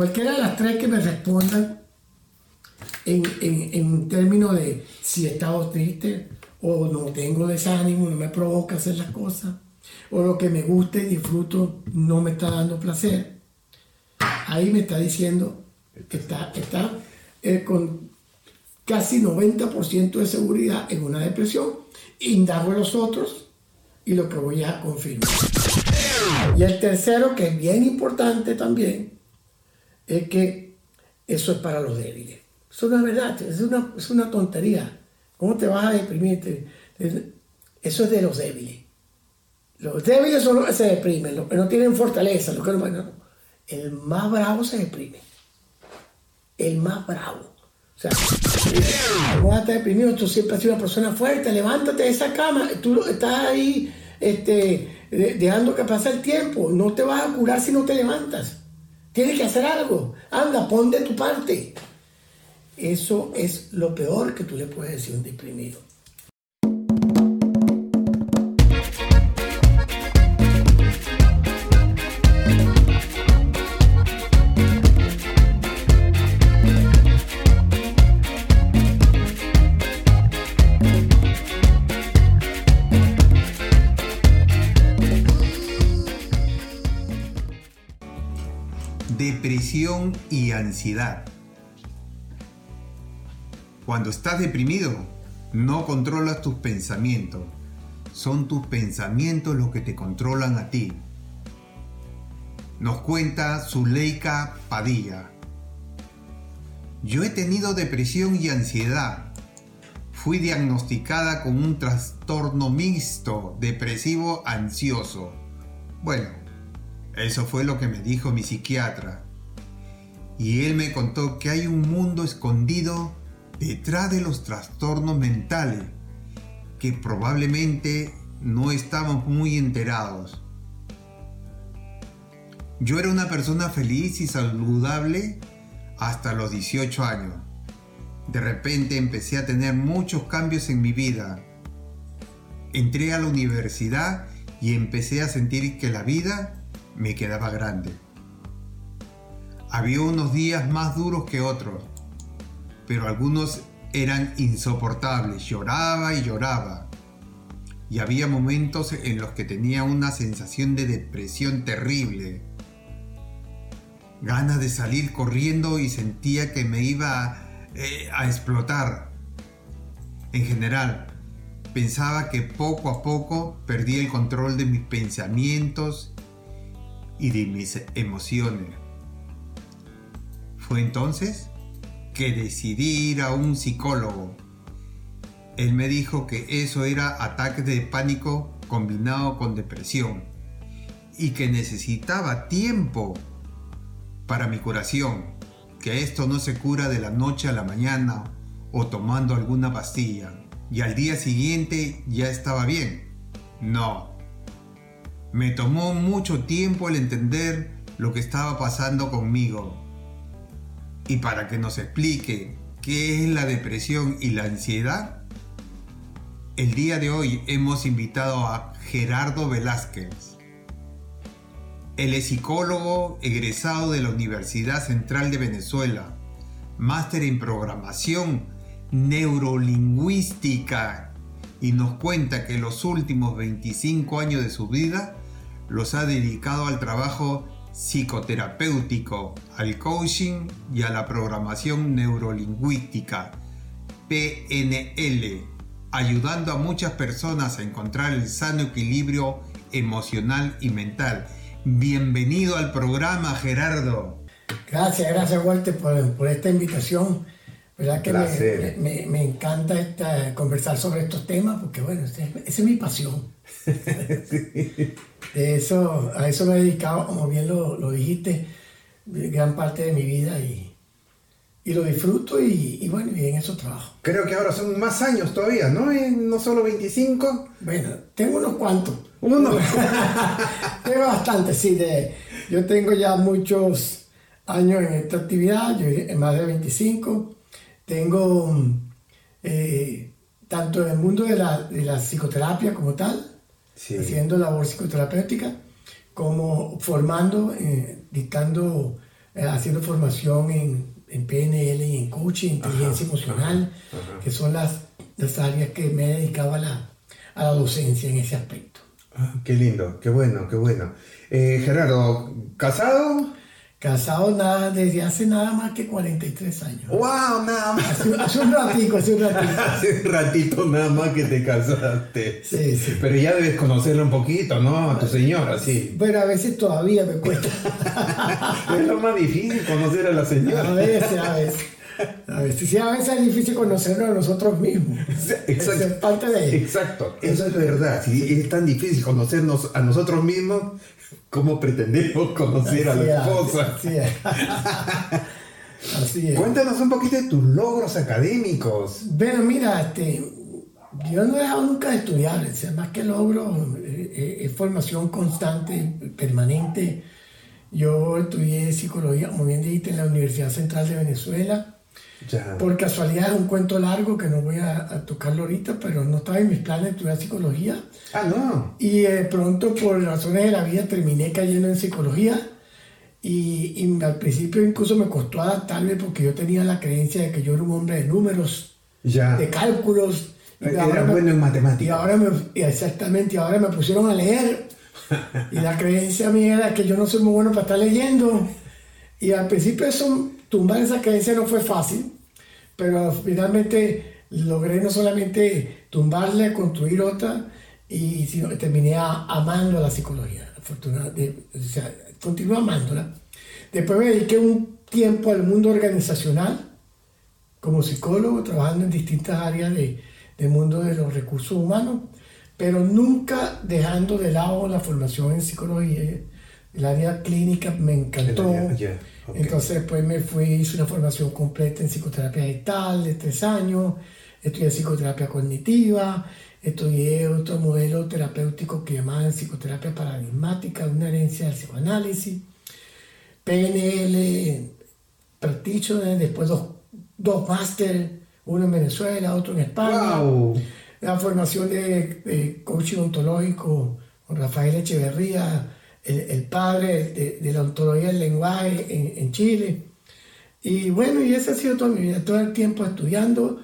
Cualquiera de las tres que me respondan en, en términos de si he estado triste o no tengo desánimo, no me provoca hacer las cosas, o lo que me gusta y disfruto no me está dando placer, ahí me está diciendo que está, está eh, con casi 90% de seguridad en una depresión. Indago a los otros y lo que voy a confirmar. Y el tercero, que es bien importante también, es que eso es para los débiles. No es verdad, es una, es una tontería. ¿Cómo te vas a deprimir? Eso es de los débiles. Los débiles son los que se deprimen, los que no tienen fortaleza, los que no, El más bravo se deprime. El más bravo. O sea, ¿cómo vas a estar deprimido? Tú siempre has sido una persona fuerte, levántate de esa cama. Tú estás ahí este, dejando que pase el tiempo. No te vas a curar si no te levantas. Tienes que hacer algo. Anda, pon de tu parte. Eso es lo peor que tú le puedes decir a un deprimido. Depresión y ansiedad cuando estás deprimido, no controlas tus pensamientos. Son tus pensamientos los que te controlan a ti. Nos cuenta Zuleika Padilla. Yo he tenido depresión y ansiedad. Fui diagnosticada con un trastorno mixto depresivo ansioso. Bueno, eso fue lo que me dijo mi psiquiatra. Y él me contó que hay un mundo escondido detrás de los trastornos mentales que probablemente no estamos muy enterados. Yo era una persona feliz y saludable hasta los 18 años. De repente empecé a tener muchos cambios en mi vida. Entré a la universidad y empecé a sentir que la vida me quedaba grande. Había unos días más duros que otros pero algunos eran insoportables, lloraba y lloraba. Y había momentos en los que tenía una sensación de depresión terrible. Ganas de salir corriendo y sentía que me iba eh, a explotar. En general, pensaba que poco a poco perdí el control de mis pensamientos y de mis emociones. Fue entonces que decidí ir a un psicólogo. Él me dijo que eso era ataque de pánico combinado con depresión y que necesitaba tiempo para mi curación, que esto no se cura de la noche a la mañana o tomando alguna pastilla y al día siguiente ya estaba bien. No. Me tomó mucho tiempo el entender lo que estaba pasando conmigo y para que nos explique qué es la depresión y la ansiedad, el día de hoy hemos invitado a Gerardo Velázquez. Él es psicólogo egresado de la Universidad Central de Venezuela, máster en programación neurolingüística y nos cuenta que los últimos 25 años de su vida los ha dedicado al trabajo psicoterapéutico, al coaching y a la programación neurolingüística, PNL, ayudando a muchas personas a encontrar el sano equilibrio emocional y mental. Bienvenido al programa, Gerardo. Gracias, gracias Walter por, esta invitación. ¿Verdad que me, encanta esta, conversar sobre estos temas? Porque bueno, esa es mi pasión. De eso, a eso me he dedicado, como bien lo, dijiste, gran parte de mi vida y, lo disfruto y, bueno, y en eso trabajo. Creo que ahora son más años todavía, ¿no? No solo 25. Bueno, tengo unos cuantos. Uno. tengo bastante, sí. De, yo tengo ya muchos años en esta actividad, yo en más de 25. Tengo eh, tanto en el mundo de la, de la psicoterapia como tal, haciendo labor psicoterapéutica, como formando, eh, dictando eh, haciendo formación en, en, PNL y en coaching, inteligencia emocional, que son las, las, áreas que me he dedicado a la, a la docencia en ese aspecto. Ah, qué lindo, qué bueno, qué bueno. Eh, Gerardo, ¿casado? Casado nada, desde hace nada más que 43 años. ¡Wow! Nada más. Hace, un ratito, hace un ratito. hace un ratito nada más que te casaste. Sí, sí. Pero ya debes conocerla un poquito, ¿no? A tu señora, sí. Bueno, a veces todavía me cuesta. es lo más difícil conocer a la señora. A veces, a veces. A veces, sí, a veces es difícil conocernos a nosotros mismos. Exacto. Es parte de... Exacto, eso es verdad. Si es tan difícil conocernos a nosotros mismos, ¿Cómo pretendemos conocer a la esposa? Así es. Cuéntanos un poquito de tus logros académicos. Bueno, mira, este, yo no he dejado nunca de estudiar, o sea, más que logro, eh, eh, es formación constante, permanente. Yo estudié psicología, como bien dijiste, en la Universidad Central de Venezuela. Por casualidad es un cuento largo que no voy a, tocarlo ahorita, pero no estaba en mis planes estudiar psicología. Ah, no. Y de pronto, por razones de la vida, terminé cayendo en psicología. Y, y, al principio incluso me costó adaptarme porque yo tenía la creencia de que yo era un hombre de números, ya. de cálculos. Era bueno en matemáticas. Y ahora me, exactamente, y ahora me pusieron a leer. y la creencia mía era que yo no soy muy bueno para estar leyendo. Y al principio eso tumbar esa creencia no fue fácil, pero finalmente logré no solamente tumbarla, construir otra, y sino que terminé amando la psicología, afortunadamente, o sea, continué amándola. Después me dediqué un tiempo al mundo organizacional como psicólogo, trabajando en distintas áreas de, del mundo de los recursos humanos, pero nunca dejando de lado la formación en psicología. El área clínica me encantó. Entonces después me fui, hice una formación completa en psicoterapia gestal de tres años, estudié psicoterapia cognitiva, estudié otro modelo terapéutico que llamaban psicoterapia paradigmática, una herencia del psicoanálisis, PNL, practitioner, después dos, dos máster, uno en Venezuela, otro en España. La formación de, de coaching ontológico con Rafael Echeverría, el, padre de, la ontología del lenguaje en, Chile. Y bueno, y esa ha sido toda mi vida, todo el tiempo estudiando,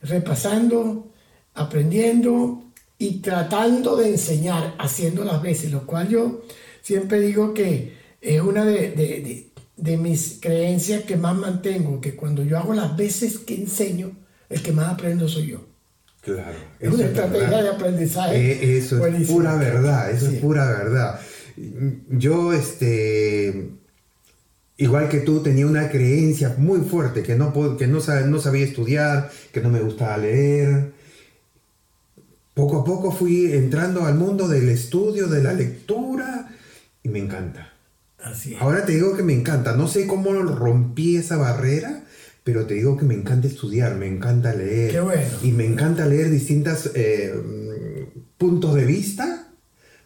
repasando, aprendiendo y tratando de enseñar, haciendo las veces, lo cual yo siempre digo que es una de, de, mis creencias que más mantengo, que cuando yo hago las veces que enseño, el que más aprendo soy yo. Claro. Es una estrategia de aprendizaje. Eh, eso es pura verdad, eso es pura verdad. Yo, este, igual que tú, tenía una creencia muy fuerte que no, que no, no sabía estudiar, que no me gustaba leer. Poco a poco fui entrando al mundo del estudio, de la lectura, y me encanta. Así Ahora te digo que me encanta. No sé cómo rompí esa barrera, pero te digo que me encanta estudiar, me encanta leer. Qué bueno. Y me encanta leer distintos eh, puntos de vista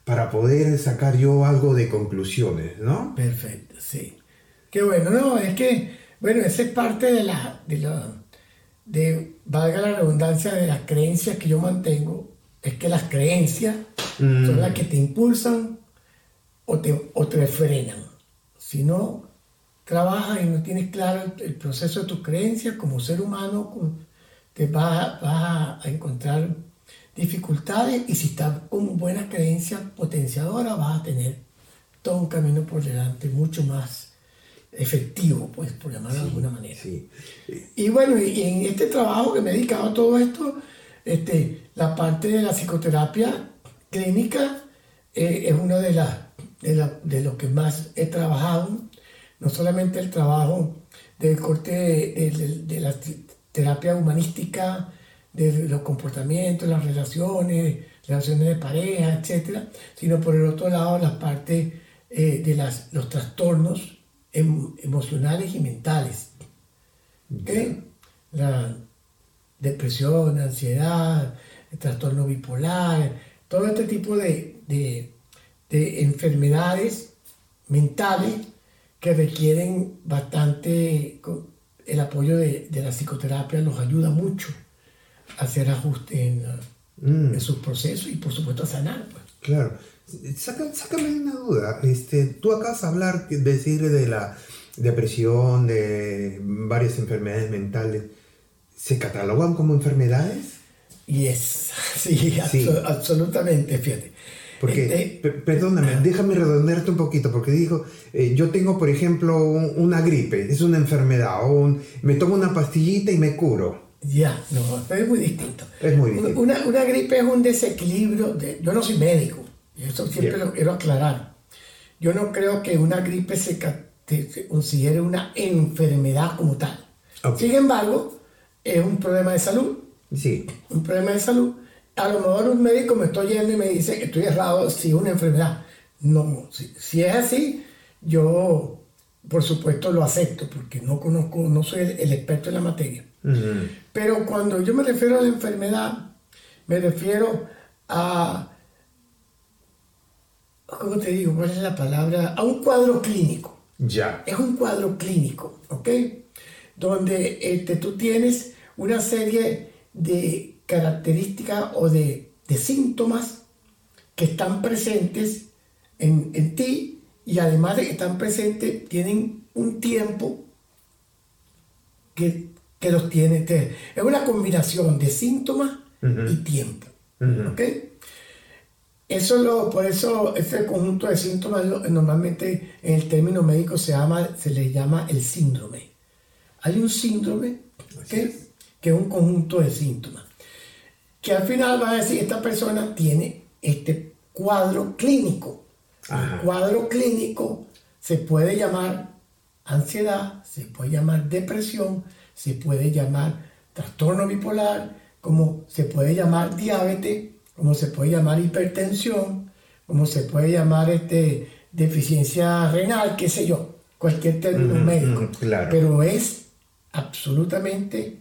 para poder sacar yo algo de conclusiones, ¿no? Perfecto, sí. Qué bueno, no, es que, bueno, esa es parte de la, de la, de, valga la redundancia, de las creencias que yo mantengo, es que las creencias son las mm. que te impulsan o te, o te frenan. Si no trabajas y no tienes claro el, proceso de tus creencias como ser humano, te vas, vas a encontrar dificultades y si estás con buena creencia potenciadora vas a tener todo un camino por delante mucho más efectivo, pues, por llamarlo de alguna manera. Y bueno, y, en este trabajo que me he dedicado a todo esto, este, la parte de la psicoterapia clínica eh, es uno de, las de, la, de lo que más he trabajado, no solamente el trabajo del corte de, de la terapia humanística, de los comportamientos, las relaciones, relaciones de pareja, etc., sino por el otro lado la parte eh, de las, los trastornos em, emocionales y mentales. La depresión, ansiedad, el trastorno bipolar, todo este tipo de, de, de enfermedades mentales que requieren bastante el apoyo de, de la psicoterapia, los ayuda mucho hacer ajustes mm. en, sus procesos y por supuesto a sanar. Pues. Claro. sácame una duda. Este, tú acabas de hablar, decir de la depresión, de varias enfermedades mentales, ¿se catalogan como enfermedades? Y es, sí, absolutamente, fíjate. Porque, este, perdóname, déjame redondearte un poquito, porque dijo, eh, yo tengo, por ejemplo, una gripe, es una enfermedad, o me tomo una pastillita y me curo. Ya, no, pero es muy distinto. Es muy distinto. Una, una gripe es un desequilibrio, de, yo no soy médico, y eso siempre lo quiero aclarar. Yo no creo que una gripe se, considere una enfermedad como tal. Sin embargo, es un problema de salud. Sí. Un problema de salud a lo mejor un médico me estoy yendo y me dice que estoy errado si es una enfermedad. No, si, es así, yo por supuesto lo acepto porque no conozco, no soy el, experto en la materia. Pero cuando yo me refiero a la enfermedad, me refiero a, ¿cómo te digo? ¿Cuál es la palabra? A un cuadro clínico. Ya. Es un cuadro clínico, ¿ok? Donde este, tú tienes una serie de características o de, síntomas que están presentes en, ti y además de que están presentes, tienen un tiempo que, los tiene. Es una combinación de síntomas y tiempo. Eso lo, por eso ese conjunto de síntomas normalmente en el término médico se, llama, se le llama el síndrome. Hay un síndrome que es un conjunto de síntomas que al final va a decir, esta persona tiene este cuadro clínico. El cuadro clínico se puede llamar ansiedad, se puede llamar depresión, se puede llamar trastorno bipolar, como se puede llamar diabetes, como se puede llamar hipertensión, como se puede llamar este, deficiencia renal, qué sé yo, cualquier término médico. Pero es absolutamente eh,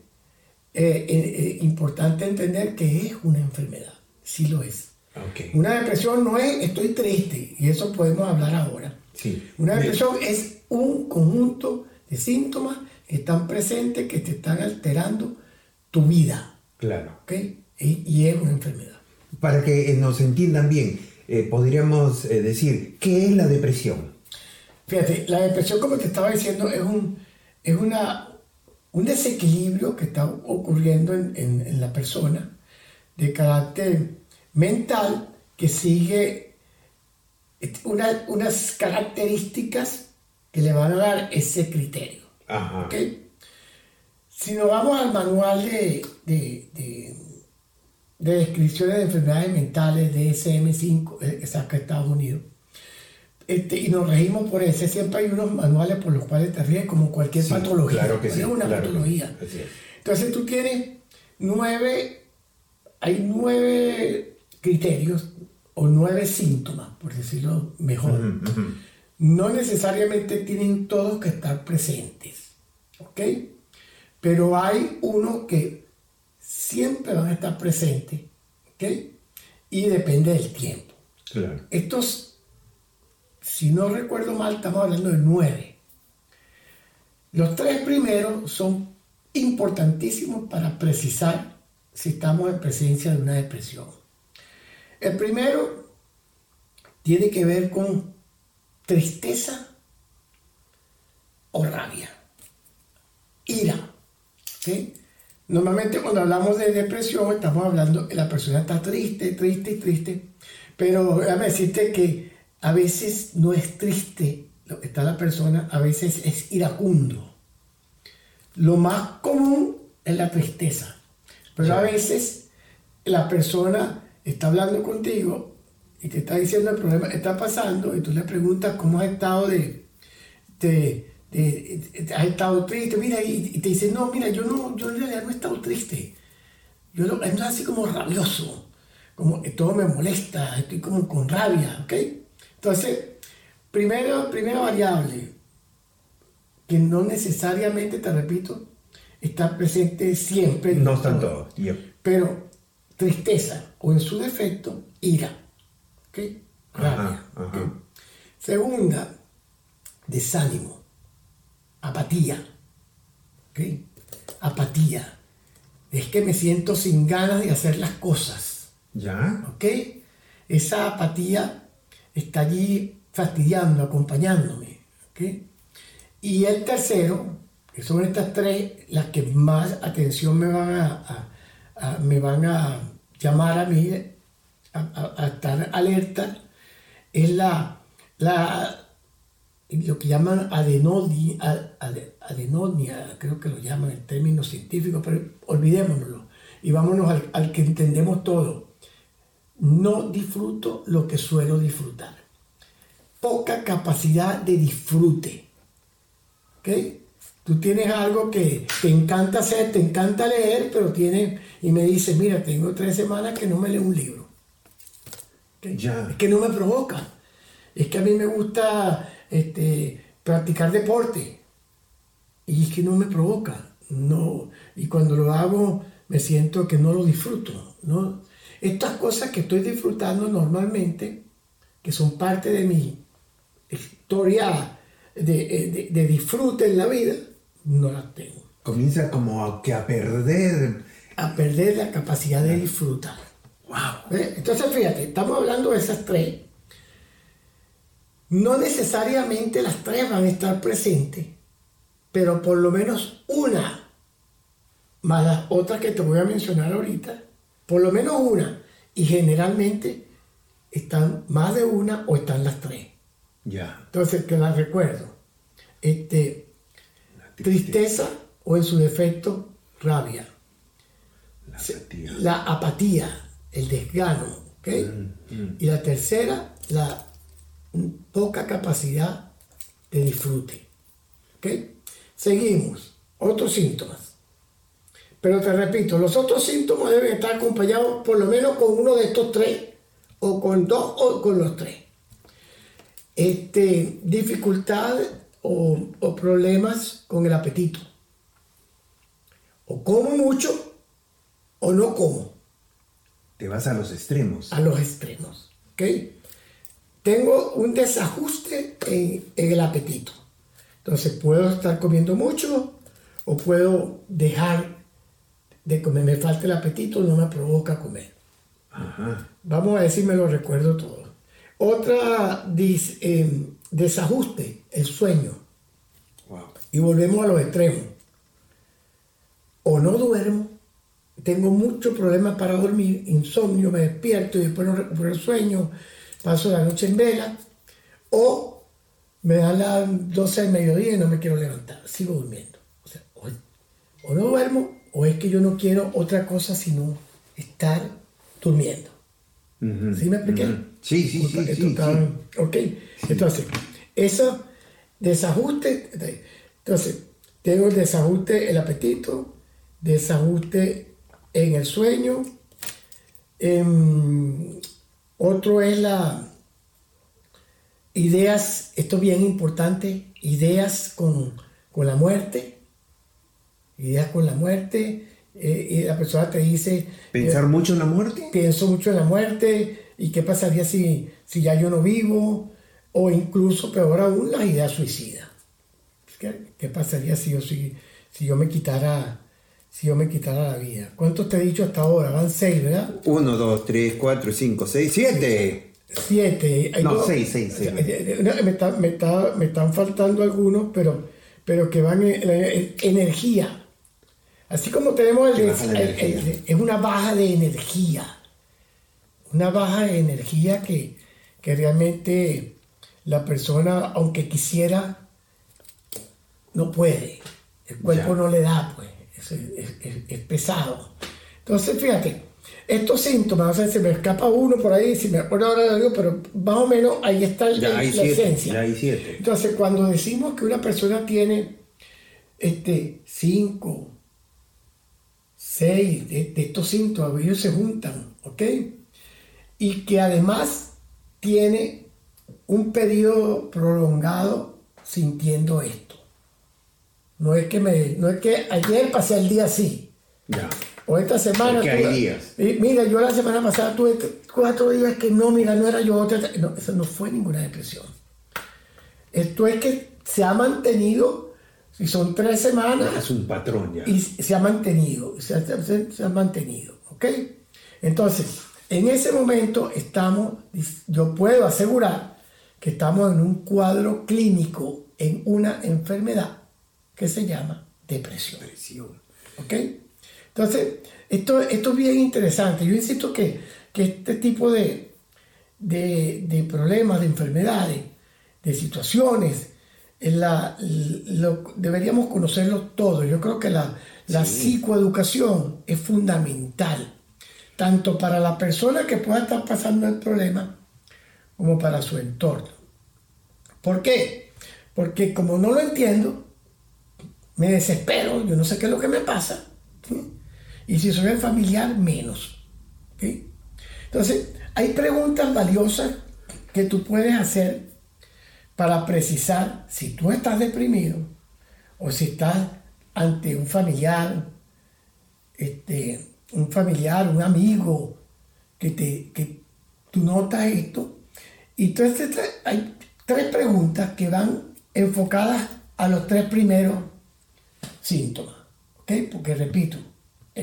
eh, eh, importante entender que es una enfermedad, sí lo es. Una depresión no es estoy triste, y eso podemos hablar ahora. Sí. Una depresión es un conjunto de síntomas están presentes, que te están alterando tu vida. Claro. ¿okay? Y, es una enfermedad. Para que nos entiendan bien, podríamos decir, ¿qué es la depresión? Fíjate, la depresión, como te estaba diciendo, es, un, es una, un desequilibrio que está ocurriendo en, la persona de carácter mental que sigue unas características que le van a dar ese criterio. Si nos vamos al manual de, de, de, de descripciones de enfermedades mentales de SM5 eh, saca Estados Unidos, este, y nos regimos por ese. Siempre hay unos manuales por los cuales te ríes como cualquier patología. Claro que sí. Es una patología. Entonces tú tienes nueve, hay nueve criterios o nueve síntomas, por decirlo mejor. No necesariamente tienen todos que estar presentes. ¿Ok? Pero hay unos que siempre van a estar presentes. ¿Ok? Y depende del tiempo. Claro. Estos si no recuerdo mal, estamos hablando de nueve. Los tres primeros son importantísimos para precisar si estamos en presencia de una depresión. El primero tiene que ver con tristeza o rabia, ira. Normalmente cuando hablamos de depresión estamos hablando que la persona está triste, triste y triste, pero déjame decirte que a veces no es triste lo que está la persona, a veces es iracundo. Lo más común es la tristeza, pero a veces la persona está hablando contigo y te está diciendo el problema que está pasando y tú le preguntas cómo has estado de, has estado triste, mira, y, te dice, no, mira, yo no, yo en realidad no he estado triste. Yo no, es así como rabioso, como que todo me molesta, estoy como con rabia, ¿ok? Entonces, primero, primera variable, que no necesariamente, te repito, está presente siempre. No están todos. Pero tristeza o en su defecto, ira. ¿Ok? Rabia. Segunda, desánimo, apatía. ¿Ok? Apatía. Es que me siento sin ganas de hacer las cosas. ¿Ya? ¿Ok? Esa apatía está allí fastidiando, acompañándome. Y el tercero, que son estas tres las que más atención me van a, me van a llamar a mí, a, estar alerta, es la, la lo que llaman adenodia, adenodia, creo que lo llaman en términos científicos, pero olvidémonoslo y vámonos al, al que entendemos todo. No disfruto lo que suelo disfrutar. Poca capacidad de disfrute. ¿Ok? Tú tienes algo que te encanta hacer, te encanta leer, pero tienes, y me dices, mira, tengo tres semanas que no me leo un libro. Ya. Es que no me provoca. Es que a mí me gusta este, practicar deporte. Y es que no me provoca. No. Y cuando lo hago, me siento que no lo disfruto. ¿no? Estas cosas que estoy disfrutando normalmente, que son parte de mi historia de, de, disfrute en la vida, no las tengo. Comienza como a, que a perder. A perder la capacidad de disfrutar. Wow. Entonces, fíjate, estamos hablando de esas tres. No necesariamente las tres van a estar presentes, pero por lo menos una más las otras que te voy a mencionar ahorita, por lo menos una, y generalmente están más de una o están las tres. Ya. Entonces te las recuerdo. Este, tristeza. o en su defecto rabia. La apatía. La apatía, el desgano. ¿okay? Mm, mm. Y la tercera, la poca capacidad de disfrute. ¿okay? Seguimos. Otros síntomas. Pero te repito, los otros síntomas deben estar acompañados por lo menos con uno de estos tres, o con dos, o con los tres. Este, dificultad o, problemas con el apetito. O como mucho o no como. Te vas a los extremos. A los extremos. ¿ok? Tengo un desajuste en, en el apetito. Entonces puedo estar comiendo mucho o puedo dejar de comer, me falta el apetito, no me provoca comer. Vamos a decir, me lo recuerdo todo. Otra em, desajuste, el sueño. Y volvemos a los extremos. O no duermo, tengo muchos problemas para dormir, insomnio, me despierto y después no recupero el sueño, paso la noche en vela. O me da las 12 del mediodía y no me quiero levantar, sigo durmiendo. O, sea, o no duermo o es que yo no quiero otra cosa sino estar durmiendo. ¿Sí me expliqué? Sí, sí, sí. sí, Ok, entonces, eso, desajuste, entonces, tengo el desajuste, el apetito, desajuste en el sueño, em, otro es la ideas, esto es bien importante, ideas con, con la muerte, ideas con la muerte, eh, y la persona te dice... ¿Pensar eh, mucho en la muerte? Pienso mucho en la muerte, y qué pasaría si, si ya yo no vivo, o incluso, peor aún, las ideas suicidas. ¿Qué, qué pasaría si yo, si, si yo me quitara... Si yo me quitara la vida. ¿Cuántos te he dicho hasta ahora? Van seis, ¿verdad? Uno, dos, tres, cuatro, cinco, seis, siete. Siete. No, seis, seis, seis. Me, está, me, está, me, están faltando algunos, pero, pero que van en energía. Así como tenemos el, es una baja de energía, una baja de energía que, realmente la persona, aunque quisiera, no puede. El cuerpo no le da, pues, es, pesado. Entonces, fíjate, estos síntomas, o sea, se me escapa uno por ahí, si me acuerdo ahora de algo, pero más o menos ahí está la esencia. Entonces, cuando decimos que una persona tiene este, cinco, seis de, estos síntomas, ellos se juntan, ¿ok? Y que además tiene un periodo prolongado sintiendo esto. No es que me, no es que ayer pasé el día así. Ya. O esta semana. Porque hay días. Mira, yo la semana pasada tuve cuatro días que no, mira, no era yo otra. No, eso no fue ninguna depresión. Esto es que se ha mantenido si son tres semanas. Es un patrón ya. Y se ha mantenido, se ha, mantenido, ¿ok? Entonces, en ese momento estamos, yo puedo asegurar que estamos en un cuadro clínico en una enfermedad que se llama depresión. ¿Ok? Entonces, esto, esto es bien interesante. Yo insisto que, que este tipo de, de, problemas, de enfermedades, de situaciones, la, deberíamos conocerlo todo. Yo creo que la, la psicoeducación es fundamental, tanto para la persona que pueda estar pasando el problema como para su entorno. ¿Por qué? Porque como no lo entiendo, me desespero, yo no sé qué es lo que me pasa. Y si soy el familiar, menos. Entonces, hay preguntas valiosas que tú puedes hacer para precisar si tú estás deprimido o si estás ante un familiar, este, un familiar, un amigo, que, te, que tú notas esto. Y entonces hay tres preguntas que van enfocadas a los tres primeros síntomas. Porque repito,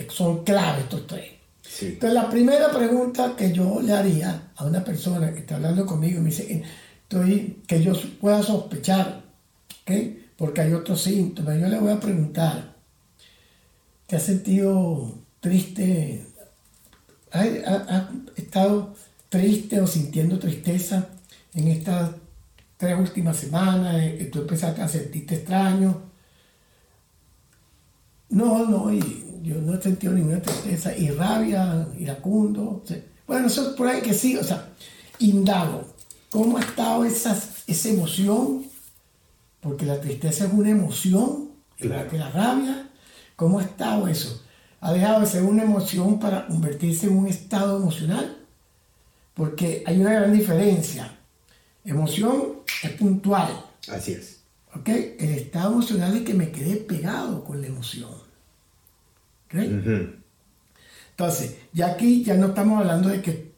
son claves estos tres. Entonces la primera pregunta que yo le haría a una persona que está hablando conmigo y me dice, estoy, que yo pueda sospechar, porque hay otros síntomas, yo le voy a preguntar, ¿te has sentido triste? ¿Has, estado triste o sintiendo tristeza en estas tres últimas semanas? Eh, ¿Tú empezaste a sentirte extraño? No, no, y yo no he sentido ninguna tristeza y rabia, iracundo. bueno, eso es por ahí que sí, o sea, indago. ¿Cómo ha estado esa, esa emoción? Porque la tristeza es una emoción, igual que la rabia. ¿Cómo ha estado eso? ¿Ha dejado de ser una emoción para convertirse en un estado emocional? Porque hay una gran diferencia. Emoción es puntual. Así es. ¿Ok? El estado emocional es que me quedé pegado con la emoción. Entonces, ya aquí ya no estamos hablando de que,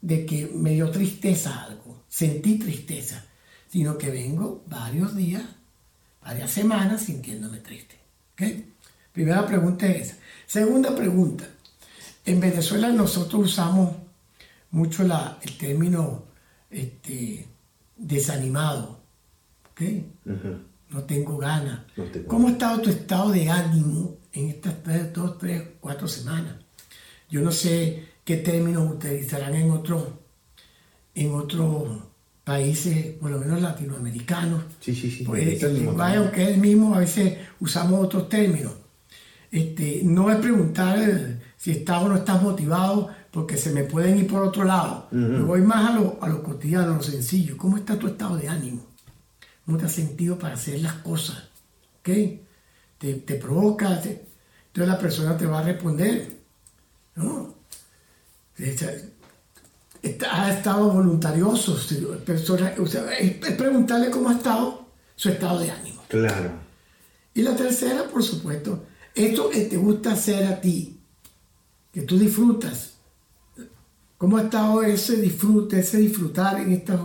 de que me dio tristeza algo, sentí tristeza, sino que vengo varios días, varias semanas sintiéndome triste. Primera pregunta es esa. Segunda pregunta. En Venezuela nosotros usamos mucho la, el término este, desanimado. No tengo ganas. ¿Cómo ha estado tu estado de ánimo en estas tres, dos, tres, cuatro semanas. Yo no sé qué términos utilizarán en otros en otros países, por lo menos latinoamericanos. Sí, sí, sí. Pues, el lenguaje, aunque es el mismo, a veces usamos otros términos. Este, no es preguntar si estás o no estás motivado, porque se me pueden ir por otro lado. Me voy más a lo, a lo cotidiano, a lo sencillo. ¿Cómo está tu estado de ánimo? ¿Cómo te has sentido para hacer las cosas? ¿Ok? Te, te provoca, entonces la persona te va a responder, ¿no? Ha estado voluntarioso, persona, es preguntarle cómo ha estado su estado de ánimo. Claro. Y la tercera, por supuesto, esto que te gusta hacer a ti, que tú disfrutas. ¿Cómo ha estado ese disfrute, ese disfrutar en estas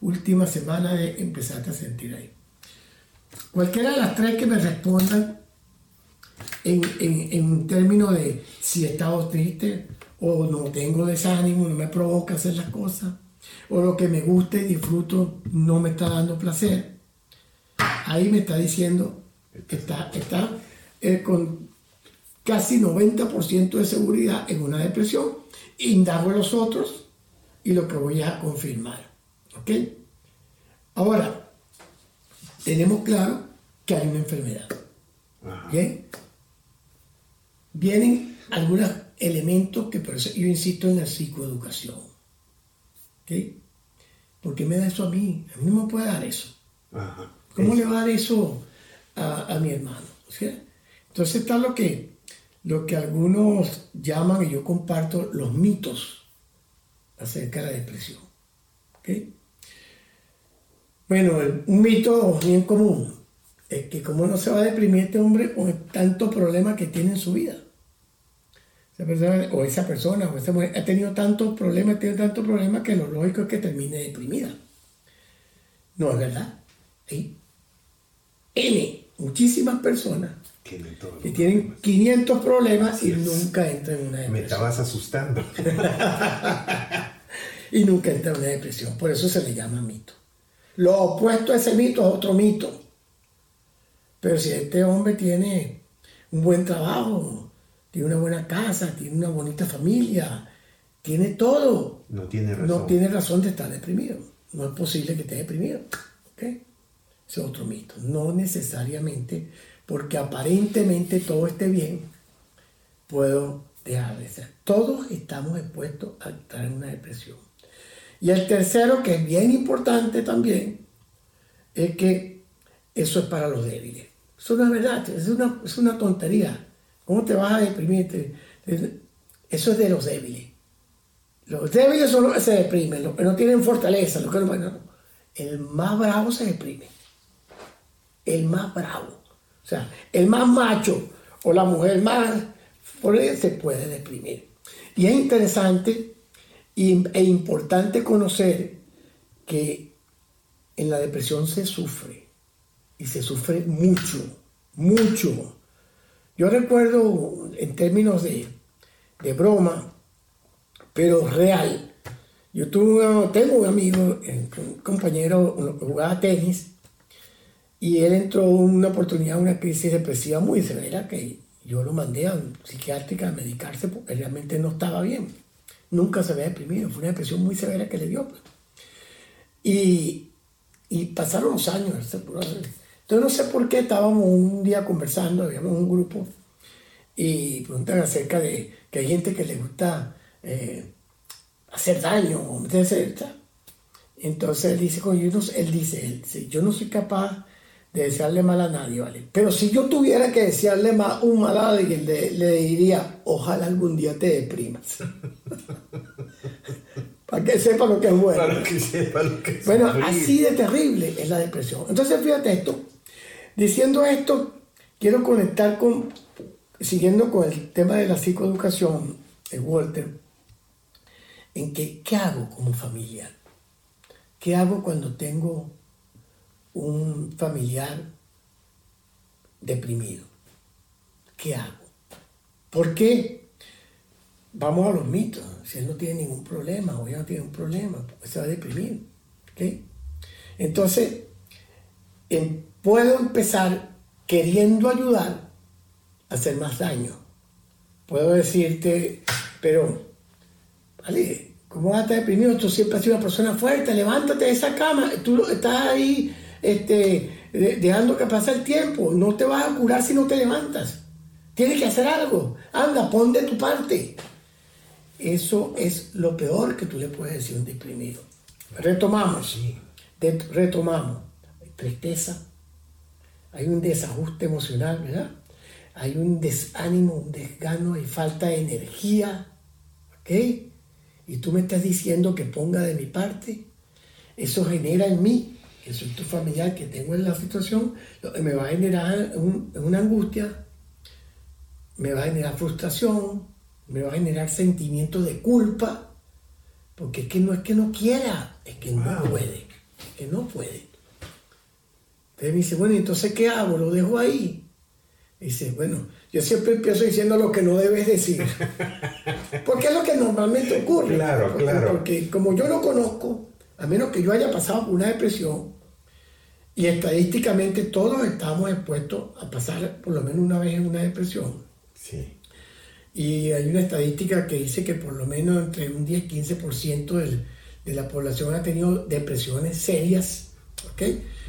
últimas semanas de empezarte a sentir ahí? Cualquiera de las tres que me respondan en, en, términos de si he estado triste o no tengo desánimo, no me provoca hacer las cosas, o lo que me gusta y disfruto no me está dando placer, ahí me está diciendo que está, está eh, con casi 90% de seguridad en una depresión. Indago a los otros y lo que voy a confirmar. ¿Ok? Ahora, tenemos claro que hay una enfermedad. Vienen algunos elementos que por eso yo insisto en la psicoeducación. ¿Por qué me da eso a mí? A mí no me puede dar eso. ¿Cómo le va a dar eso a, mi hermano? Entonces está lo que, lo que algunos llaman, y yo comparto, los mitos acerca de la depresión. Bueno, un mito bien común es que como no se va a deprimir este hombre con tanto problema que tiene en su vida. Esa persona, o esa persona o esa mujer ha tenido tantos problemas, tiene tantos problemas que lo lógico es que termine deprimida. No es verdad. Hay N, muchísimas personas que tienen 500 problemas y nunca entran en una depresión. Me estabas asustando. y nunca entran en una depresión. Por eso se le llama mito. Lo opuesto a ese mito es otro mito. Pero si este hombre tiene un buen trabajo, tiene una buena casa, tiene una bonita familia, tiene todo. No tiene razón. No tiene razón de estar deprimido. No es posible que esté deprimido. Ese es otro mito. No necesariamente, porque aparentemente todo esté bien, puedo dejar de ser. Todos estamos expuestos a estar en una depresión. Y el tercero, que es bien importante también, es que eso es para los débiles. Eso no es verdad, es una, es una tontería. ¿Cómo te vas a deprimir? Eso es de los débiles. Los débiles son los que se deprimen, los que no tienen fortaleza, los que no, El más bravo se deprime. El más bravo. O sea, el más macho o la mujer más se puede deprimir. Y es interesante e importante conocer que en la depresión se sufre y se sufre mucho, mucho. Yo recuerdo en términos de, de broma, pero real. Yo tuve, tengo un amigo, un compañero que jugaba tenis y él entró en una oportunidad, una crisis depresiva muy severa que yo lo mandé a un psiquiátrica a medicarse porque realmente no estaba bien. Nunca se había deprimido, fue una depresión muy severa que le dio. Pues. Y, y pasaron los años. Entonces no sé por qué estábamos un día conversando, habíamos un grupo, y preguntan acerca de que hay gente que le gusta eh, hacer daño, Entonces él dice, él dice, él yo no soy capaz de desearle mal a nadie, ¿vale? Pero si yo tuviera que desearle mal, un mal a alguien, le, diría, ojalá algún día te deprimas. Para que sepa lo que es bueno. Para que sepa lo que es Bueno, así de terrible es la depresión. Entonces, fíjate esto. Diciendo esto, quiero conectar con, siguiendo con el tema de la psicoeducación de Walter, en que, ¿qué hago como familia? ¿Qué hago cuando tengo un familiar deprimido. ¿Qué hago? ¿Por qué? Vamos a los mitos. Si él no tiene ningún problema o ella no tiene un problema, porque se va a deprimir. Entonces, em, puedo empezar queriendo ayudar a hacer más daño. Puedo decirte, pero, vale, ¿cómo vas a estar deprimido? Tú siempre has sido una persona fuerte, levántate de esa cama, tú estás ahí este, dejando que pase el tiempo. No te vas a curar si no te levantas. Tienes que hacer algo. Anda, pon de tu parte. Eso es lo peor que tú le puedes decir a un deprimido. Retomamos. retomamos. Hay tristeza. Hay un desajuste emocional, ¿verdad? Hay un desánimo, un desgano, hay falta de energía. ¿Ok? Y tú me estás diciendo que ponga de mi parte. Eso genera en mí tu familiar, que tengo en la situación, me va a generar una angustia, me va a generar frustración, me va a generar sentimientos de culpa, porque es que no es que no quiera, es que no puede, es que no puede. Entonces me dice, bueno, entonces ¿qué hago? ¿Lo dejo ahí? Dice, bueno, yo siempre empiezo diciendo lo que no debes decir. Porque es lo que normalmente ocurre. Claro, claro. Porque como yo lo conozco, a menos que yo haya pasado por una depresión, y estadísticamente todos estamos expuestos a pasar por lo menos una vez en una depresión. Sí. Y hay una estadística que dice que por lo menos entre un 10 y 15% de la población ha tenido depresiones serias. ¿ok?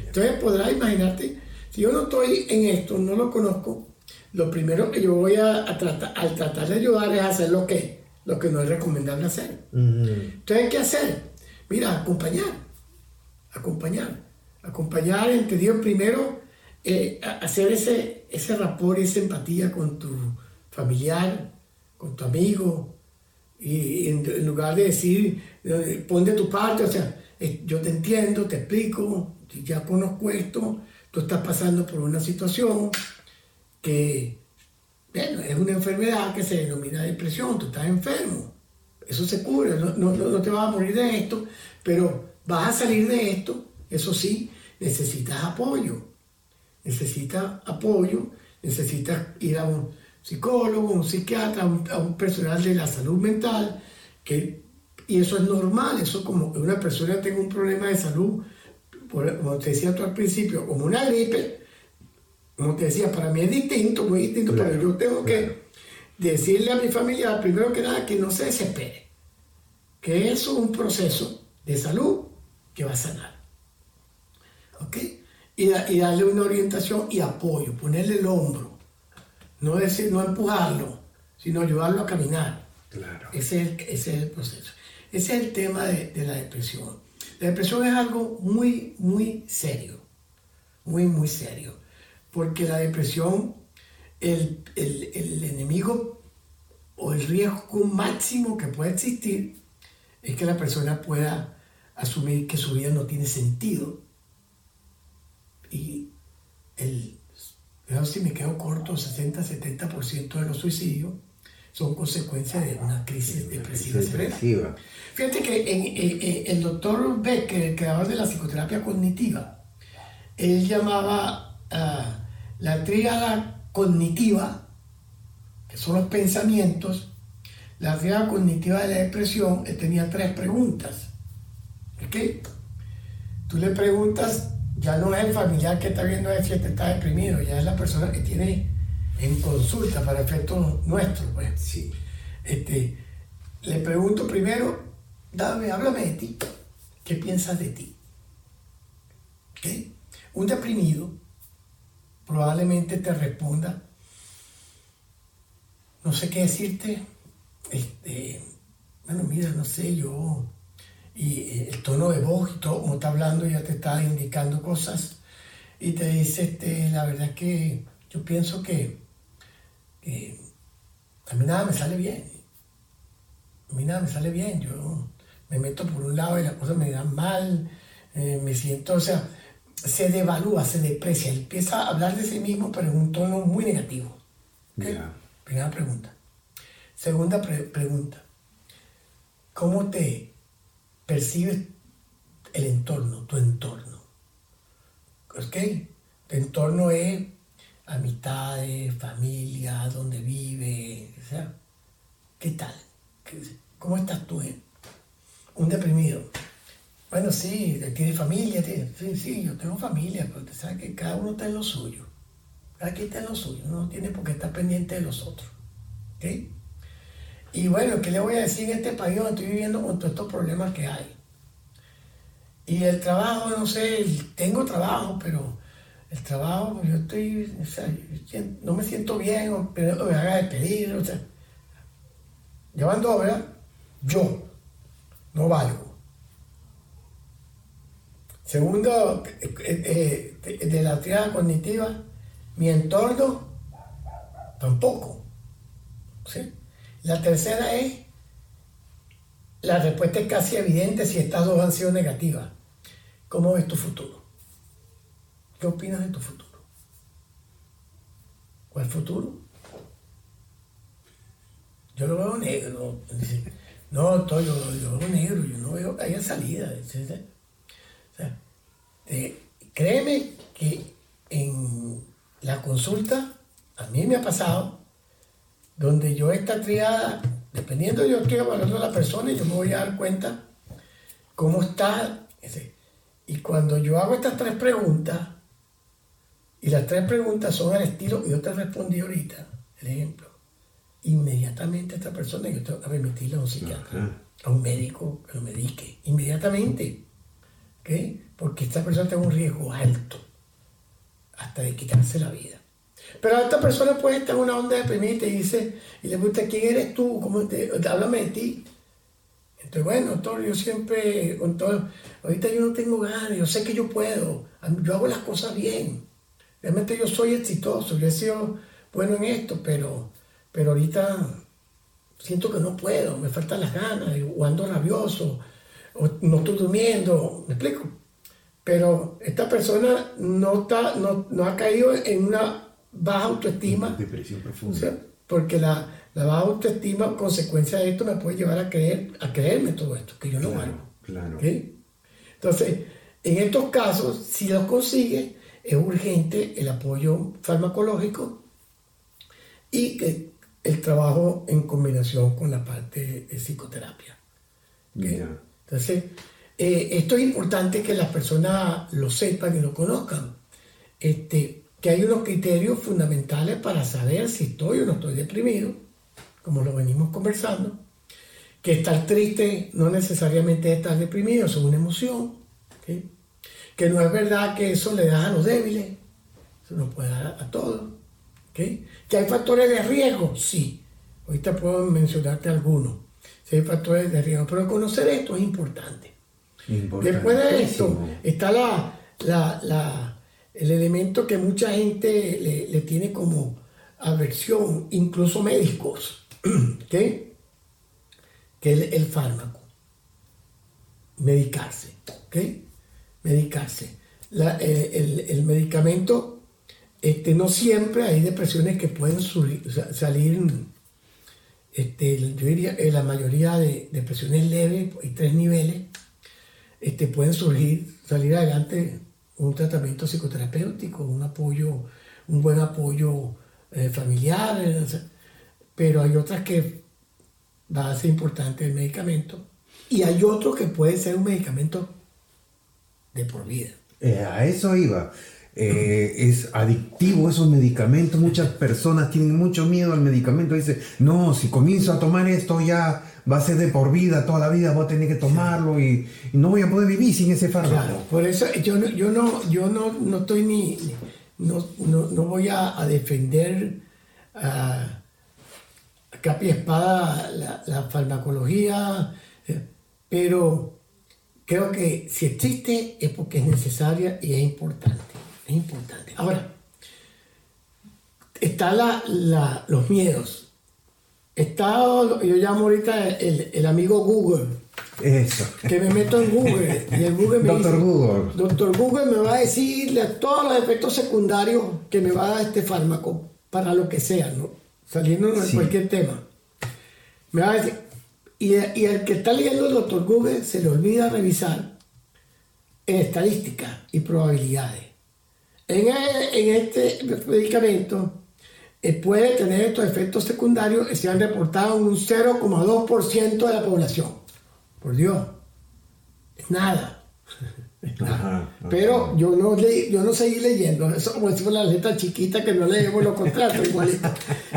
Entonces podrás imaginarte, si yo no estoy en esto, no lo conozco, lo primero que yo voy a, tratar, al tratar de ayudar es hacer lo que, lo que no es recomendable hacer. Entonces, ¿qué hacer? Mira, acompañar. Acompañar acompañar, entendido primero, eh, hacer ese, ese rapport y esa empatía con tu familiar, con tu amigo, y en, lugar de decir, eh, pon de tu parte, o sea, yo te entiendo, te explico, ya conozco esto, tú estás pasando por una situación que, bueno, es una enfermedad que se denomina depresión, tú estás enfermo, eso se cubre, no, no, no te vas a morir de esto, pero vas a salir de esto eso sí, necesitas apoyo. Necesitas apoyo, necesitas ir a un psicólogo, un psiquiatra, a un, personal de la salud mental, que, y eso es normal, eso como que una persona tenga un problema de salud como te decía tú al principio, como una gripe, como te decía, para mí es distinto, muy distinto, pero yo tengo que decirle a mi familia, primero que nada, que no se desespere, que eso es un proceso de salud que va a sanar. ¿Ok? Y, darle una orientación y apoyo, ponerle el hombro, no, decir, no empujarlo, sino ayudarlo a caminar. Claro. Ese es el, ese es el proceso. Ese es el tema de, de la depresión. La depresión es algo muy, muy serio, muy, muy serio, porque la depresión, el, el, el enemigo o el riesgo máximo que puede existir es que la persona pueda asumir que su vida no tiene sentido. Y el, si me quedo corto, 60-70% de los suicidios son consecuencia de una crisis depresiva. Fíjate que el doctor Becker, el creador de la psicoterapia cognitiva, él llamaba la tríada cognitiva, que son los pensamientos, la tríada cognitiva de la depresión, él tenía tres preguntas. ¿Ok? Tú le preguntas, ya no es el familiar que está viendo si este está deprimido, ya es la persona que tiene en consulta para efectos nuestros, pues. Sí. Este, le pregunto primero, dame, háblame de ti. ¿Qué piensas de ti? Un deprimido probablemente te responda, no sé qué decirte, este, bueno, mira, no sé, yo, y eh, el tono de voz y todo, como está hablando, ya te está indicando cosas, y te dice, este, la verdad que yo pienso que que a mí nada me sale bien. A mí nada me sale bien. Yo me meto por un lado y las cosas me dan mal, eh, me siento, o sea, se devalúa, se deprecia, empieza a hablar de sí mismo, pero en un tono muy negativo. Primera pregunta. Segunda pregunta. ¿Cómo te percibes el entorno, tu entorno? ¿Ok? Tu entorno es amistades, familia, dónde vive, o sea, ¿qué tal? ¿Cómo estás tú? Eh? Un deprimido. Bueno, sí, tiene familia, tiene, sí, sí, yo tengo familia, pero te sabes que cada uno está en lo suyo. Quien está en lo suyo, no tiene por qué estar pendiente de los otros. ¿Ok? Y bueno, ¿qué le voy a decir en este país donde estoy viviendo con todos estos problemas que hay? Y el trabajo, no sé, tengo trabajo, pero el trabajo, yo estoy, o sea, no me siento bien, o, me haga despedir, o sea, llevando ¿verdad? Yo no valgo. Segundo, eh, eh, de la triada cognitiva, mi entorno tampoco. ¿sí? La tercera es, la respuesta es casi evidente si estas dos han sido negativas. ¿Cómo ves tu futuro? ¿Qué opinas de tu futuro? ¿Cuál futuro? Yo lo veo negro. No, todo, yo, lo veo negro, yo no veo que haya salida. Créeme que en la consulta, a mí me ha pasado, donde yo esta triada, dependiendo yo estoy evaluando a la persona y yo me voy a dar cuenta cómo está. Y cuando yo hago estas tres preguntas, y las tres preguntas son al estilo que yo te respondí ahorita, el ejemplo. Inmediatamente esta persona yo tengo que remitirla a un psiquiatra, a un médico que lo medique, inmediatamente. Porque esta persona tiene un riesgo alto hasta de quitarse la vida. Pero esta persona puede estar en una onda deprimida y dice, y le pregunta, ¿quién eres tú? ¿Cómo te, háblame de ti. Entonces, bueno, doctor, yo siempre, con todo, ahorita yo no tengo ganas, yo sé que yo puedo, yo hago las cosas bien. Realmente yo soy exitoso, yo he sido bueno en esto, pero, pero ahorita siento que no puedo, me faltan las ganas, o ando rabioso, o no estoy durmiendo, ¿me explico? Pero esta persona no, está, no, ha caído en una baja autoestima. Depresión profunda. Porque la, baja autoestima, consecuencia de esto, me puede llevar a creer, a creerme todo esto, que yo no claro, Claro. Entonces, en estos casos, si lo consigue, es urgente el apoyo farmacológico y el trabajo en combinación con la parte de psicoterapia. Entonces, eh, esto es importante que las personas lo sepan y lo conozcan. Este, que hay unos criterios fundamentales para saber si estoy o no estoy deprimido, como lo venimos conversando. Que estar triste no necesariamente es estar deprimido, es una emoción. Que no es verdad que eso le da a los débiles, eso no puede dar a, todos. Que hay factores de riesgo, sí. Ahorita puedo mencionarte algunos. Si hay factores de riesgo, pero conocer esto es importante. Después de esto está la, el elemento que mucha gente le, tiene como aversión, incluso médicos, que es el, fármaco, medicarse. Medicarse. el, medicamento, este, no siempre hay depresiones que pueden salir, este, yo diría, en la mayoría de depresiones leves, hay tres niveles, este, pueden surgir, salir adelante un tratamiento psicoterapéutico, un apoyo, un buen apoyo eh, familiar, eh, pero hay otras que va a ser importante el medicamento y hay otros que puede ser un medicamento de por vida. Eh, a eso iba. Es adictivo esos medicamentos. Muchas personas tienen mucho miedo al medicamento. Dicen, no, si comienzo a tomar esto ya va a ser de por vida, toda la vida voy a tener que tomarlo y, no voy a poder vivir sin ese fármaco. Por eso yo no, yo no, yo no, no estoy ni, no, no, no voy a, defender a, capa y espada la, la farmacología, eh, pero creo que si existe es porque es necesaria y es importante. Es importante. Ahora, están la, los miedos Está, yo llamo ahorita el, amigo Google. Eso. Que me meto en Google. Y el Google me Doctor Google. Doctor Google me va a decir todos los efectos secundarios que me va a dar este fármaco para lo que sea, ¿no? Saliendo de cualquier tema. Me va a decir. Y, y, el que está leyendo el doctor Google se le olvida revisar en estadísticas y probabilidades. En, en este medicamento eh, puede tener estos efectos secundarios que se han reportado en un 0,2% de la población. Por Dios, es nada. Pero yo no, yo no seguí leyendo, eso como fuera la letra chiquita que no leemos los contratos, igualito.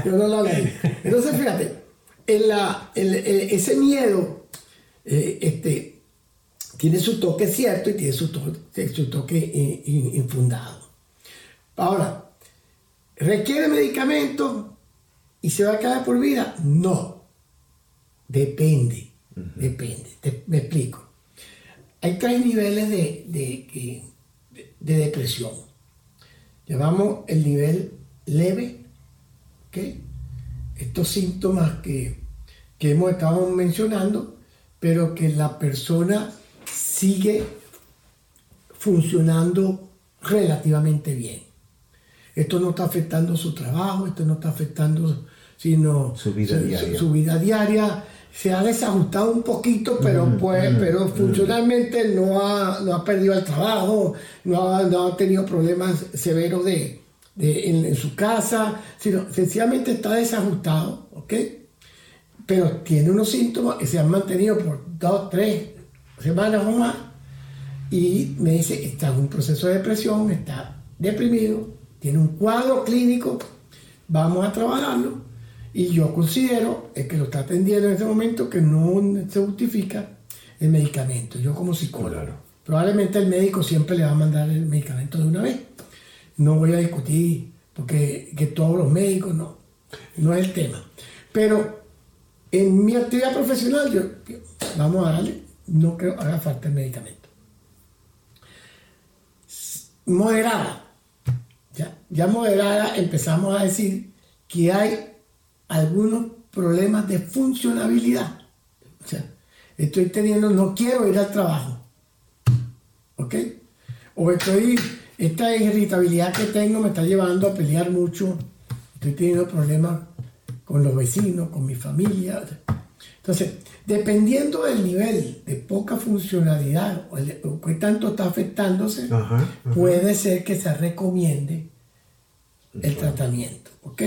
Yo no la leí. Entonces, fíjate, en la, ese miedo eh, este, tiene su toque cierto y tiene su, su toque eh, infundado. Ahora, ¿Requiere medicamento y se va a quedar por vida? No. Depende. Depende. me explico. Hay tres niveles de, de, de, depresión. Llamamos el nivel leve, estos síntomas que, que hemos estado mencionando, pero que la persona sigue funcionando relativamente bien. Esto no está afectando su trabajo, esto no está afectando sino su vida diaria. Su, vida diaria se ha desajustado un poquito, pero mm, pues, mm, pero mm. funcionalmente no ha, no ha perdido el trabajo, no ha, no ha tenido problemas severos de, de en, su casa, sino sencillamente está desajustado, ¿ok? Pero tiene unos síntomas que se han mantenido por dos, tres semanas o más, y me dice, está en un proceso de depresión, está deprimido, tiene un cuadro clínico, vamos a trabajarlo y yo considero el que lo está atendiendo en este momento que no se justifica el medicamento. Yo como psicólogo. Probablemente el médico siempre le va a mandar el medicamento de una vez. No voy a discutir porque que todos los médicos no, no es el tema. Pero en mi actividad profesional yo, vamos a darle, no creo que haga falta el medicamento. Moderada ya, ya moderada empezamos a decir que hay algunos problemas de funcionabilidad. O sea, estoy teniendo, no quiero ir al trabajo. ¿Ok? O estoy, esta irritabilidad que tengo me está llevando a pelear mucho. Estoy teniendo problemas con los vecinos, con mi familia. Entonces, dependiendo del nivel de poca funcionalidad o, qué tanto está afectándose, puede ser que se recomiende el tratamiento, ¿ok?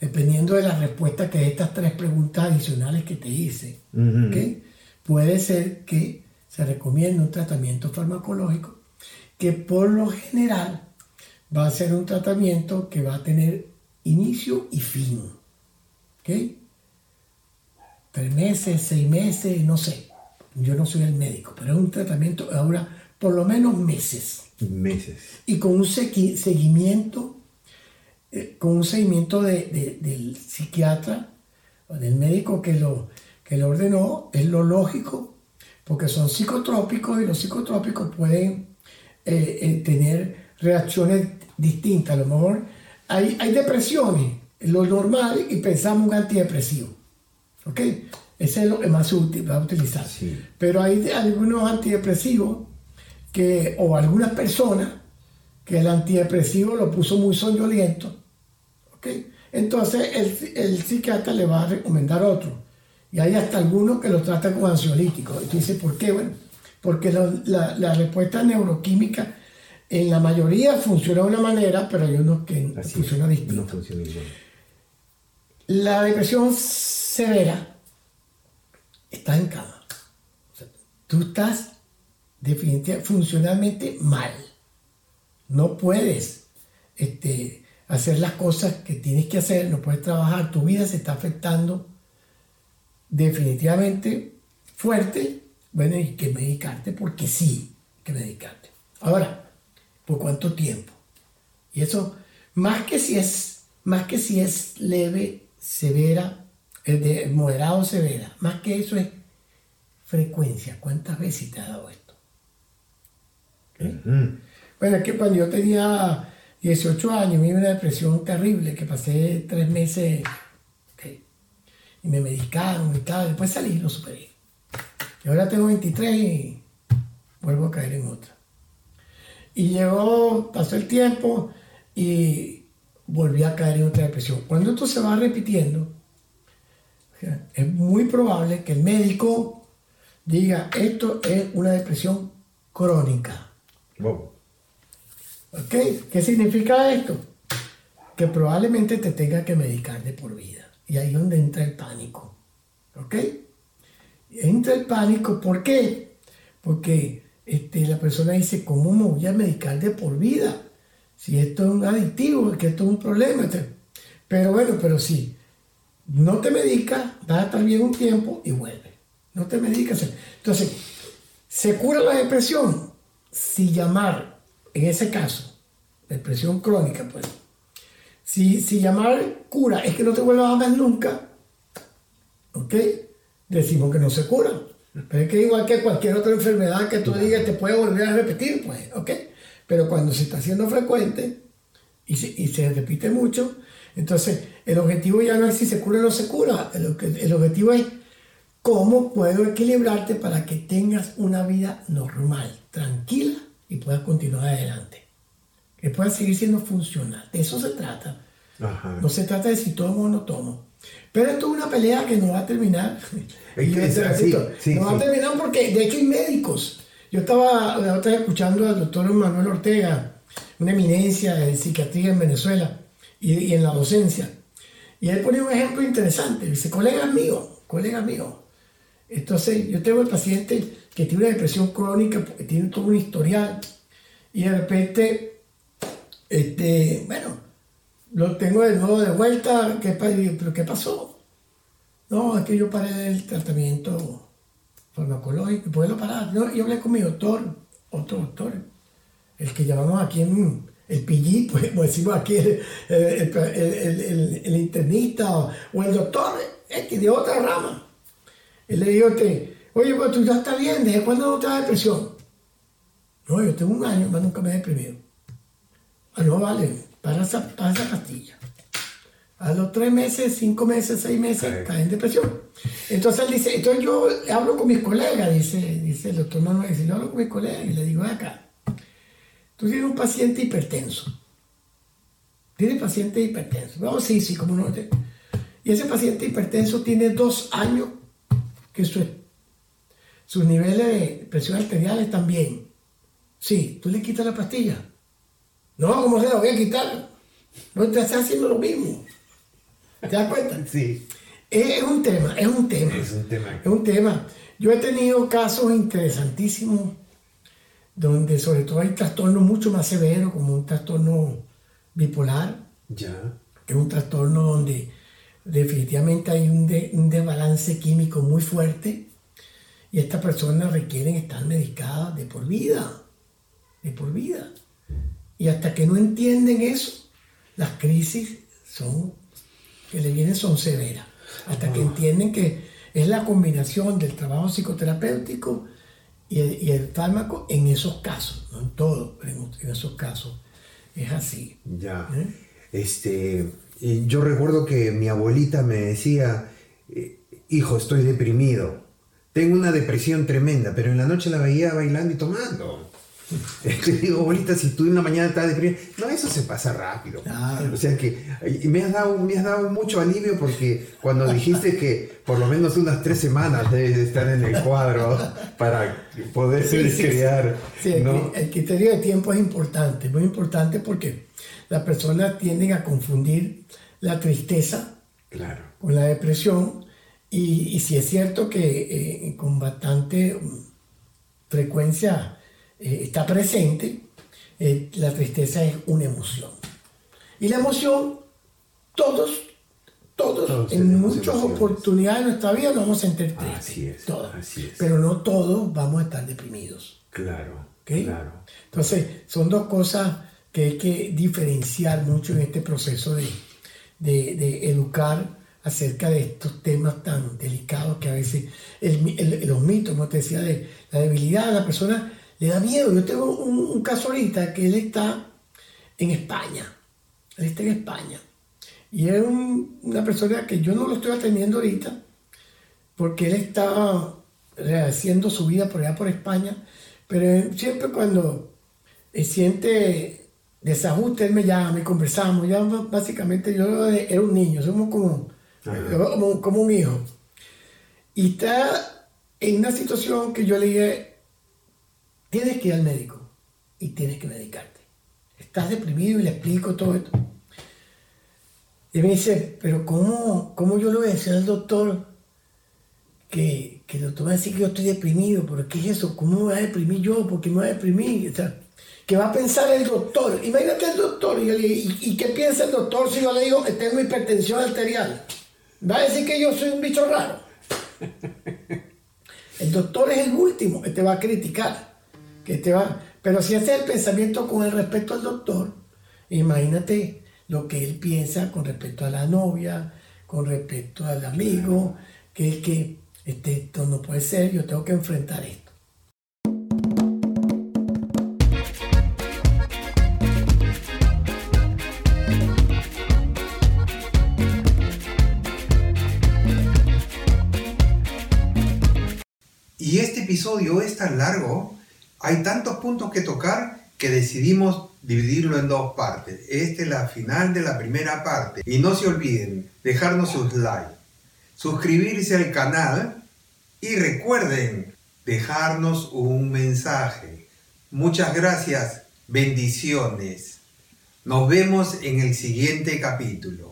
Dependiendo de la respuesta que estas tres preguntas adicionales que te hice, ¿ok? Puede ser que se recomienda un tratamiento farmacológico que por lo general va a ser un tratamiento que va a tener inicio y fin. ¿Ok? Tres meses, seis meses, no sé. Yo no soy el médico, pero es un tratamiento ahora por lo menos meses. Meses. Y con un seguimiento, eh, con un seguimiento del psiquiatra o del médico que lo, que lo ordenó, es lo lógico, porque son psicotrópicos y los psicotrópicos pueden eh, eh, tener reacciones distintas. A lo mejor hay, hay depresiones, lo normal, y pensamos un antidepresivo. ¿Ok? Ese es lo más útil, va a utilizar. Pero hay algunos antidepresivos que, o algunas personas que el antidepresivo lo puso muy soñoliento. ¿Ok? Entonces el, el psiquiatra le va a recomendar otro. Y hay hasta algunos que lo tratan con ansiolíticos. Y tú dices, ¿por qué? Bueno, porque la, la, respuesta neuroquímica en la mayoría funciona de una manera, pero hay unos que funcionan distinto. La depresión severa está en cama. tú estás definitivamente funcionalmente mal. No puedes este, hacer las cosas que tienes que hacer, no puedes trabajar, tu vida se está afectando definitivamente fuerte. Bueno, hay que medicarte porque sí, que medicarte. Ahora, ¿por cuánto tiempo? Y eso, más que si es, más que si es leve, severa, de moderado severa, más que eso es frecuencia. ¿Cuántas veces te ha dado esto? Bueno, es que cuando yo tenía 18 años, me una depresión terrible, que pasé tres meses y me medicaron y tal, después salí y lo superé. Y ahora tengo 23 y vuelvo a caer en otra. Y llegó, pasó el tiempo y volví a caer en otra depresión. Cuando esto se va repitiendo, es muy probable que el médico diga, esto es una depresión crónica. ¿Ok? ¿Qué significa esto? Que probablemente te tenga que medicar de por vida. Y ahí es donde entra el pánico. ¿Ok? Entra el pánico, ¿por qué? Porque este, la persona dice, ¿cómo me voy a medicar de por vida? Si esto es un adictivo, que esto es un problema. Pero bueno, pero sí, no te medicas, vas a estar bien un tiempo y vuelve. No te medicas. Entonces, ¿se cura la depresión? Si llamar, en ese caso, depresión crónica, pues, si, si llamar cura es que no te vuelvas a ver nunca, ¿ok? Decimos que no se cura. Pero es que igual que cualquier otra enfermedad que tú digas te puede volver a repetir, pues, ¿ok? Pero cuando se está haciendo frecuente y se, y se repite mucho, entonces, el objetivo ya no es si se cura o no se cura, el, el objetivo es cómo puedo equilibrarte para que tengas una vida normal, tranquila y puedas continuar adelante. Que puedas seguir siendo funcional. De eso se trata. No se trata de si tomo o no tomo. Pero esto es una pelea que no va a terminar. no va a terminar porque de hecho hay médicos. Yo estaba la otra escuchando al doctor Manuel Ortega, una eminencia de psiquiatría en Venezuela y, en la docencia. Y él ponía un ejemplo interesante. Dice, colega mío, colega mío. Entonces, yo tengo el paciente que tiene una depresión crónica, porque tiene todo un historial, y de repente, este, bueno, lo tengo de nuevo de vuelta, ¿qué, ¿pero qué pasó? No, es que yo paré el tratamiento farmacológico, ¿puedo parar? No, yo hablé con mi doctor, otro doctor, el que llamamos aquí en, el PG, pues, como decimos aquí, el, el, internista o, el doctor X de otra rama. Él le dijo, oye, pues tú ya estás bien, ¿desde cuándo no te da depresión? No, yo tengo un año, más nunca me he deprimido. Ah, no, vale, para esa, para esa pastilla. A los tres meses, cinco meses, seis meses, cae en depresión. Entonces él dice, entonces yo hablo con mis colegas, dice, dice el doctor Manuel, dice, yo hablo con mis colegas y le digo, acá, Tú tienes un paciente hipertenso. Tienes paciente hipertenso. Vamos, sí, sí, como no. Y ese paciente hipertenso tiene dos años que sus niveles de presión arterial están bien. Sí, tú le quitas la pastilla. No, ¿cómo se la voy a quitar? No te estás haciendo lo mismo. ¿Te das cuenta? Sí. Es un tema, es un tema. Es un tema. Es un tema. Yo he tenido casos interesantísimos donde sobre todo hay trastornos mucho más severos, como un trastorno bipolar, Ya. que es un trastorno donde definitivamente hay un, de- un desbalance químico muy fuerte y estas personas requieren estar medicadas de por vida, de por vida. Y hasta que no entienden eso, las crisis son, que le vienen son severas. Hasta que entienden que es la combinación del trabajo psicoterapéutico y el, y el fármaco en esos casos, no en todos, pero en, en esos casos es así. Ya. ¿Eh? Este, yo recuerdo que mi abuelita me decía, eh, hijo, estoy deprimido. Tengo una depresión tremenda, pero en la noche la veía bailando y tomando. Le digo, abuelita, si tú en la mañana estás deprimida, no, eso se pasa rápido. Claro. O sea que me has, dado, me has dado mucho alivio porque cuando dijiste que por lo menos unas tres semanas debes de estar en el cuadro para poder Sí, sí, crear. Sí, el, ¿no? el criterio de tiempo es importante, muy importante porque las personas tienden a confundir la tristeza Claro. con la depresión y, y si es cierto que eh, con bastante frecuencia eh, está presente, eh, la tristeza es una emoción. Y la emoción, todos, todos, Todos en muchas emociones. oportunidades de nuestra vida nos vamos a sentir tristes. Así es, todos. así es. Pero no todos vamos a estar deprimidos. Claro. Claro. Entonces, son dos cosas que hay que diferenciar mucho en este proceso de, de- de educar acerca de estos temas tan delicados que a veces el los mitos, como te decía, de la debilidad a la persona le da miedo. Yo tengo un, un caso ahorita que él está en España. Él está en España. Y es un- una persona que yo no lo estoy atendiendo ahorita porque él está rehaciendo su vida por allá por España, pero siempre cuando él siente desajuste, él me llama y conversamos, ya básicamente yo era un niño, somos como, como, como un hijo. Y está en una situación que yo le dije, tienes que ir al médico y tienes que medicarte. Estás deprimido y le explico todo esto. Y me dice, pero ¿cómo, cómo yo le voy a decir al doctor que, que el doctor va a decir que yo estoy deprimido? ¿Pero qué es eso? ¿Cómo me voy a deprimir yo? ¿Por qué me voy a deprimir? O ¿qué va a pensar el doctor? Imagínate el doctor. Y, yo le digo, ¿y, y qué piensa el doctor si yo le digo que tengo hipertensión arterial? ¿Va a decir que yo soy un bicho raro? El doctor es el último que te va a criticar. Que te va... Pero si ese es el pensamiento con el respecto al doctor, imagínate lo que él piensa con respecto a la novia, con respecto al amigo, que es que este, esto no puede ser, yo tengo que enfrentar esto. Y este episodio es tan largo, hay tantos puntos que tocar que decidimos dividirlo en dos partes. Esta es la final de la primera parte. Y no se olviden dejarnos sus likes, suscribirse al canal y recuerden dejarnos un mensaje. Muchas gracias, bendiciones. Nos vemos en el siguiente capítulo.